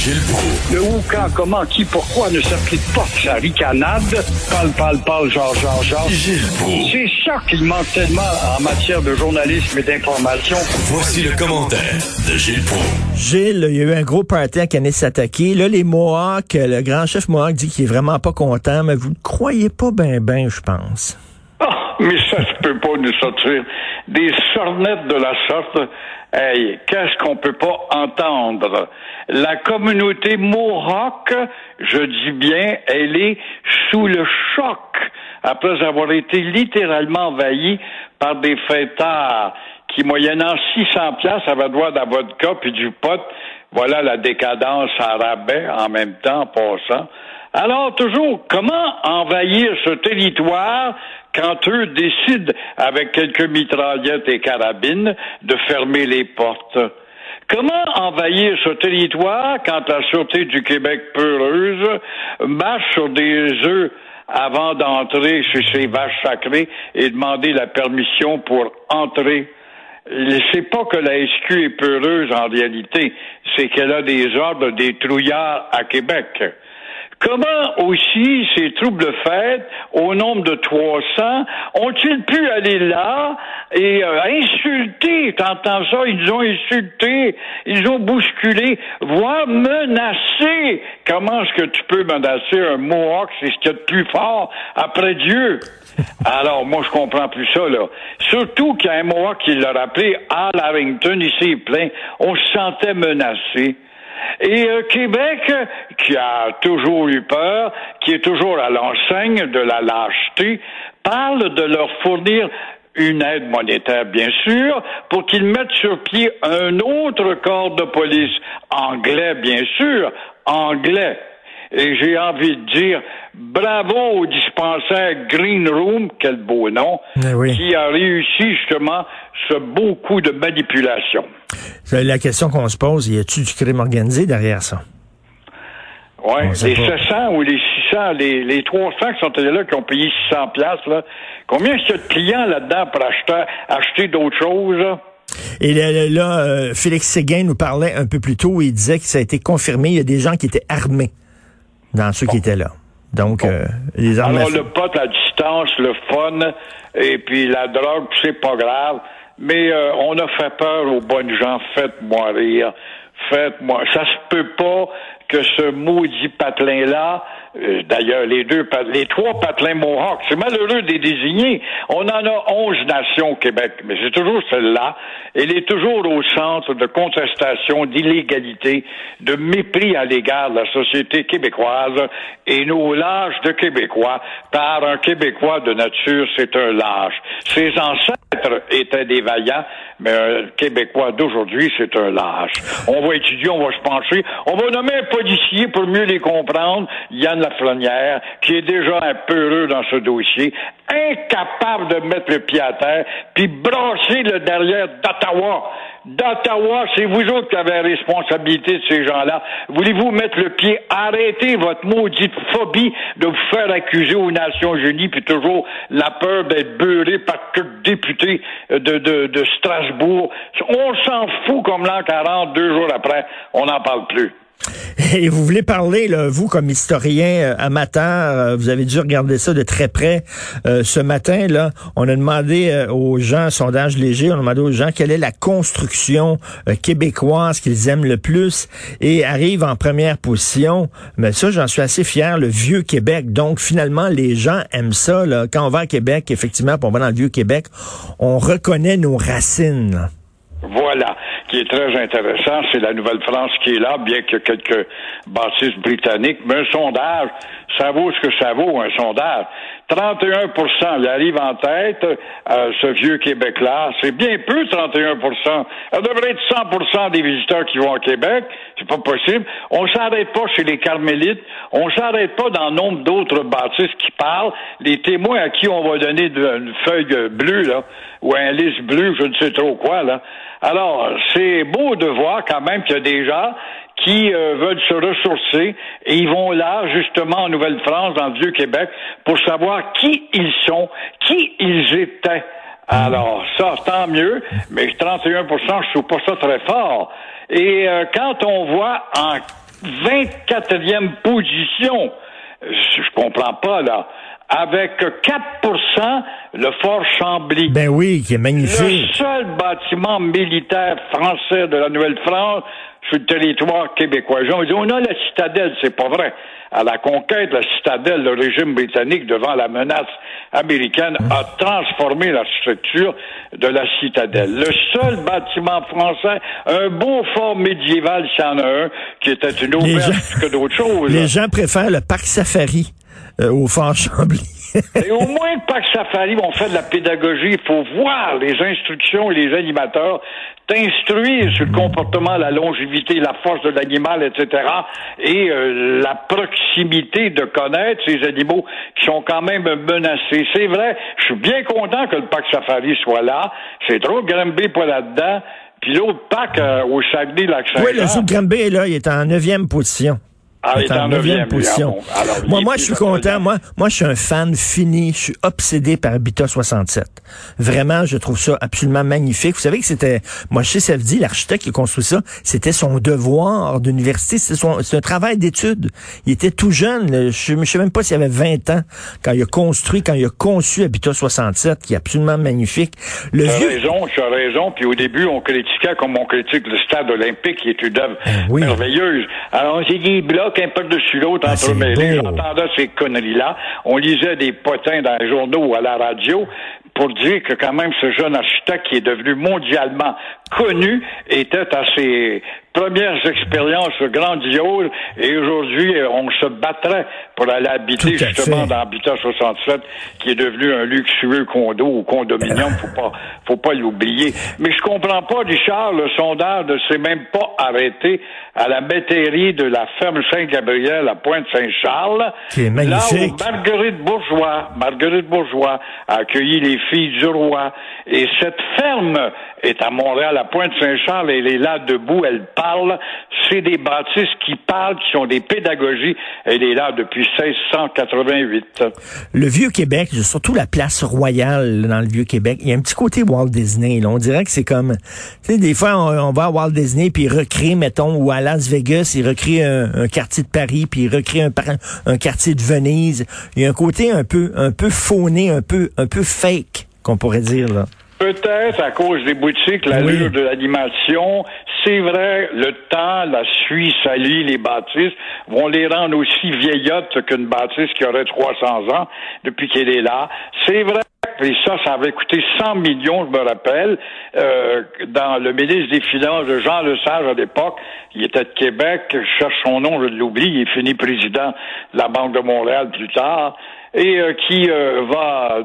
Gilles Proulx. Le où, quand, comment, qui, pourquoi ne s'applique pas sa ricanade? Parle, parle, parle, genre, genre, genre. Gilles Proulx. C'est ça qu'il manque tellement en matière de journalisme et d'information. Voici le commentaire de Gilles Proulx. Gilles, il y a eu un gros party à Kanesatake. Là, les Mohawks, le grand chef Mohawk dit qu'il est vraiment pas content, mais vous ne croyez pas ben ben, je pense. Ah, mais ça ne peut pas nous sortir des sornettes de la sorte. Hey, qu'est-ce qu'on peut pas entendre? La communauté Mohawk, je dis bien, elle est sous le choc après avoir été littéralement envahie par des fêtards qui, moyennant 600 pièces avaient droit d'un vodka puis du pot. Voilà la décadence à rabais en même temps, en passant. Alors, toujours, comment envahir ce territoire quand eux décident, avec quelques mitraillettes et carabines, de fermer les portes? Comment envahir ce territoire quand la Sûreté du Québec peureuse marche sur des œufs avant d'entrer chez ces vaches sacrées et demander la permission pour entrer? C'est pas que la SQ est peureuse en réalité, c'est qu'elle a des ordres des trouillards à Québec. Comment aussi ces troubles fêtes, au nombre de 300, ont-ils pu aller là et euh, insulter, t'entends ça, ils ont insulté, ils ont bousculé, voire menacé? Comment est-ce que tu peux menacer un Mohawk, c'est ce qu'il y a de plus fort après Dieu? Alors, moi, je comprends plus ça, là. Surtout qu'il y a un Mohawk qui l'a rappelé, Al Harrington, il s'est plaint, on se sentait menacé. Et euh, Québec, qui a toujours eu peur, qui est toujours à l'enseigne de la lâcheté, parle de leur fournir une aide monétaire, bien sûr, pour qu'ils mettent sur pied un autre corps de police, anglais, bien sûr, anglais. Et j'ai envie de dire bravo au dispensaire Green Room, quel beau nom, Eh oui. qui a réussi justement ce beau coup de manipulation. La question qu'on se pose, y a-tu du crime organisé derrière ça? Oui, les pas. 700 ou les 600, les, les 300 qui sont allés là, qui ont payé 600 piastres, là, combien est-ce qu'il y a de clients là-dedans pour acheter, acheter d'autres choses? là? Et là, là, là, euh, Félix Séguin nous parlait un peu plus tôt, il disait que ça a été confirmé, il y a des gens qui étaient armés dans ceux qui étaient là. Donc, euh, les armes Alors, le pot à distance, le fun, et puis la drogue, c'est pas grave. Mais euh, on a fait peur aux bonnes gens. Faites-moi rire. Faites-moi. Ça se peut pas que ce maudit patelin-là, euh, d'ailleurs, les deux, les trois patelins Mohawks, c'est malheureux de les désigner. On en a onze nations au Québec, mais c'est toujours celle-là. Elle est toujours au centre de contestation, d'illégalité, de mépris à l'égard de la société québécoise et nos lâches de Québécois. Par un Québécois de nature, c'est un lâche. Ses ancêtres étaient des vaillants, mais un Québécois d'aujourd'hui, c'est un lâche. On va étudier, on va se pencher, on va nommer un policier pour mieux les comprendre, Yann Lafrenière, qui est déjà un peu heureux dans ce dossier, incapable de mettre le pied à terre, puis brasser le derrière d'Ottawa. D'Ottawa, c'est vous autres qui avez la responsabilité de ces gens-là. Voulez-vous mettre le pied, arrêtez votre maudite phobie de vous faire accuser aux Nations Unies, puis toujours la peur d'être beurré par quelques députés de, de, de Strasbourg? On s'en fout comme l'an 40, deux jours après, on n'en parle plus. Et vous voulez parler, là, vous, comme historien euh, amateur, euh, vous avez dû regarder ça de très près. Euh, ce matin, là, on a demandé euh, aux gens, sondage léger, on a demandé aux gens quelle est la construction québécoise qu'ils aiment le plus et arrive en première position. Mais ça, j'en suis assez fier, le vieux Québec. Donc, finalement, les gens aiment ça. Quand on va à Québec, effectivement, puis on va dans le vieux Québec, on reconnaît nos racines. là. Voilà, qui est très intéressant, c'est la Nouvelle-France qui est là, bien ait quelques bâtisses britanniques, mais un sondage, ça vaut ce que ça vaut, un sondage. 31% il arrive en tête, euh, ce vieux Québec-là. C'est bien peu, 31% Ça devrait être 100% des visiteurs qui vont au Québec. C'est pas possible. On s'arrête pas chez les Carmélites. On s'arrête pas dans nombre d'autres bâtisses qui parlent. Les témoins à qui on va donner une feuille bleue, là, ou un liste bleu, je ne sais trop quoi, là. Alors, c'est beau de voir quand même qu'il y a des gens qui euh, veulent se ressourcer et ils vont là, justement, en Nouvelle-France, dans le Vieux-Québec, pour savoir qui ils sont, qui ils étaient. Alors, ça, tant mieux, mais 31% je trouve pas ça très fort. Et euh, quand on voit en 24e position. Je, je comprends pas, là. Avec 4% le fort Chambly. Ben oui, qui est magnifique. Le seul bâtiment militaire français de la Nouvelle-France sur le territoire québécois. On dit, on a la citadelle, c'est pas vrai. À la conquête, la citadelle, le régime britannique, devant la menace américaine, a transformé la structure de la citadelle. Le seul bâtiment français, un beau fort médiéval, s'il y en a un, qui était une auberge que d'autres choses. Les gens préfèrent le parc safari euh, au fort Chambly. et au moins, le parc safari, on fait de la pédagogie. Il faut voir les instructions et les animateurs t'instruire sur le comportement, la longévité, la force de l'animal, etc. Et euh, la proximité de connaître ces animaux qui sont quand même menacés. C'est vrai, je suis bien content que le parc safari soit là. C'est trop Granby pas là-dedans. Puis l'autre parc euh, au Saguenay-Lac-Saint-Jean... Oui, le zoo Granby est là, il est en neuvième position. Ah, il est en neuvième position. moi, moi, je suis content. Moi, moi, je suis un fan fini. Je suis obsédé par Habitat 67. Vraiment, je trouve ça absolument magnifique. Vous savez que c'était Moshe Safdie, l'architecte qui a construit ça. C'était son devoir d'université. C'est un travail d'étude. Il était tout jeune. Je ne sais même pas s'il avait 20 ans quand il a construit, quand il a conçu Habitat 67, qui est absolument magnifique. Le tu as raison, tu as raison. Puis au début, on critiquait comme on critique le stade olympique, qui est une œuvre ben merveilleuse. Alors, on s'est dit, bloc qu'un peu dessus l'autre ah, entre mêlés. J'entendais ces conneries-là. On lisait des potins dans les journaux ou à la radio pour dire que quand même ce jeune architecte qui est devenu mondialement connu était à ses premières expériences grandioses et aujourd'hui on se battrait pour aller habiter justement dans Habitat 67 qui est devenu un luxueux condo ou condominium faut pas faut pas l'oublier. Mais je comprends pas Richard le sondage ne s'est même pas arrêté à la métairie de la ferme Saint-Gabriel à Pointe-Saint-Charles magnifique là où Marguerite Bourgeois Marguerite Bourgeois a accueilli les filles du roi. Et cette ferme est à Montréal, à Pointe-Saint-Charles, elle est là debout, elle C'est des bâtisses qui parlent, qui sont des pédagogies. Elle est là depuis 1688. Le Vieux-Québec, surtout la place royale dans le Vieux-Québec, il y a un petit côté Walt Disney. Là. On dirait que c'est comme, tu sais, des fois, on, va à Walt Disney, puis recrée, mettons, ou à Las Vegas, il recrée un, quartier de Paris, puis il recrée un, un quartier de Venise. Il y a un côté un peu, un peu fauné, un peu, un peu fake, qu'on pourrait dire, là. Peut-être à cause des boutiques, l'allure de l'animation. C'est vrai, le temps, la suie salit les bâtisses vont les rendre aussi vieillottes qu'une bâtisse qui aurait 300 ans depuis qu'elle est là. C'est vrai. Et ça, ça avait coûté 100 millions, je me rappelle, euh, dans le ministre des Finances de Jean Lesage à l'époque. Il était de Québec, je cherche son nom, je l'oublie, il est fini président de la Banque de Montréal plus tard, et euh, qui euh, va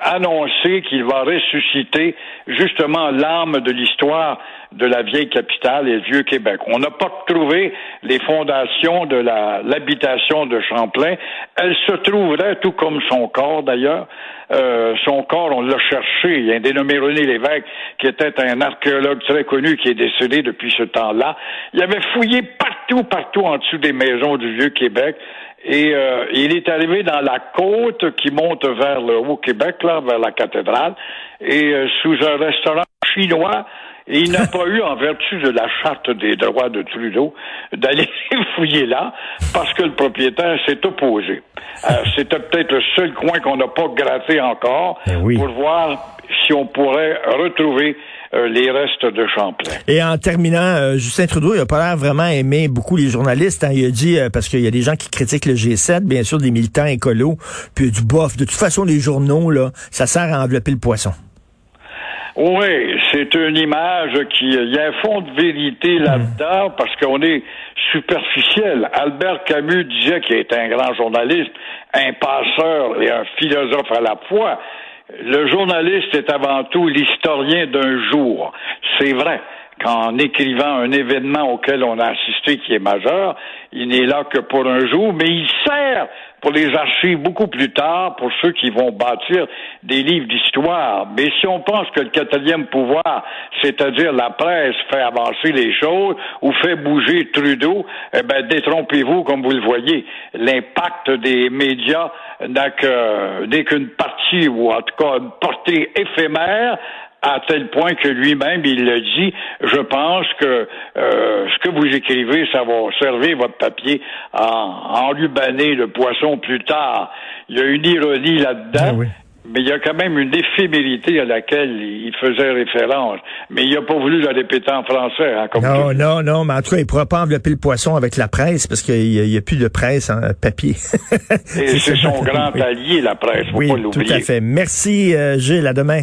annoncé qu'il va ressusciter justement l'âme de l'histoire de la vieille capitale et le vieux Québec. On n'a pas trouvé les fondations de l'habitation de Champlain. Elle se trouverait, tout comme son corps d'ailleurs, euh, son corps, on l'a cherché. Il y a un dénommé René Lévesque, qui était un archéologue très connu, qui est décédé depuis ce temps-là. Il avait fouillé partout, partout en dessous des maisons du vieux Québec. Et euh, il est arrivé dans la côte qui monte vers le Haut-Québec, là, vers la cathédrale, et euh, sous un restaurant chinois, et il n'a pas eu, en vertu de la charte des droits de Trudeau, d'aller fouiller là, parce que le propriétaire s'est opposé. Euh, c'était peut-être le seul coin qu'on n'a pas gratté encore ben pour voir si on pourrait retrouver euh, les restes de Champlain. Et en terminant, euh, Justin Trudeau, il a pas l'air vraiment aimé beaucoup les journalistes. Hein. Il a dit, euh, parce qu'il y a des gens qui critiquent le G7, bien sûr, des militants écolos, puis du bof. De toute façon, les journaux, là, ça sert à envelopper le poisson. Oui, c'est une image qui, il y a un fond de vérité là-dedans parce qu'on est superficiel. Albert Camus disait qu'il était un grand journaliste, un passeur et un philosophe à la fois le journaliste est avant tout l'historien d'un jour. C'est vrai qu'en écrivant un événement auquel on a assisté qui est majeur, il n'est là que pour un jour, mais il sert pour les archives beaucoup plus tard, pour ceux qui vont bâtir des livres d'histoire. Mais si on pense que le quatrième pouvoir, c'est-à-dire la presse, fait avancer les choses ou fait bouger Trudeau, eh ben, détrompez-vous, comme vous le voyez. L'impact des médias n'a qu'une partie, ou en tout cas une portée éphémère, à tel point que lui-même, il le dit, je pense que euh, ce que vous écrivez, ça va servir votre papier à enlubaner le poisson plus tard. Il y a une ironie là-dedans. Ah mais il y a quand même une éphémérité à laquelle il faisait référence. Mais il n'a pas voulu la répéter en français. Hein, comme non, non, non, mais en tout cas, il ne pourra pas envelopper le poisson avec la presse parce qu'il n'y a, plus de presse en papier. c'est son grand allié, la presse. Faut oui, pas tout à fait. Merci, euh, Gilles. À demain.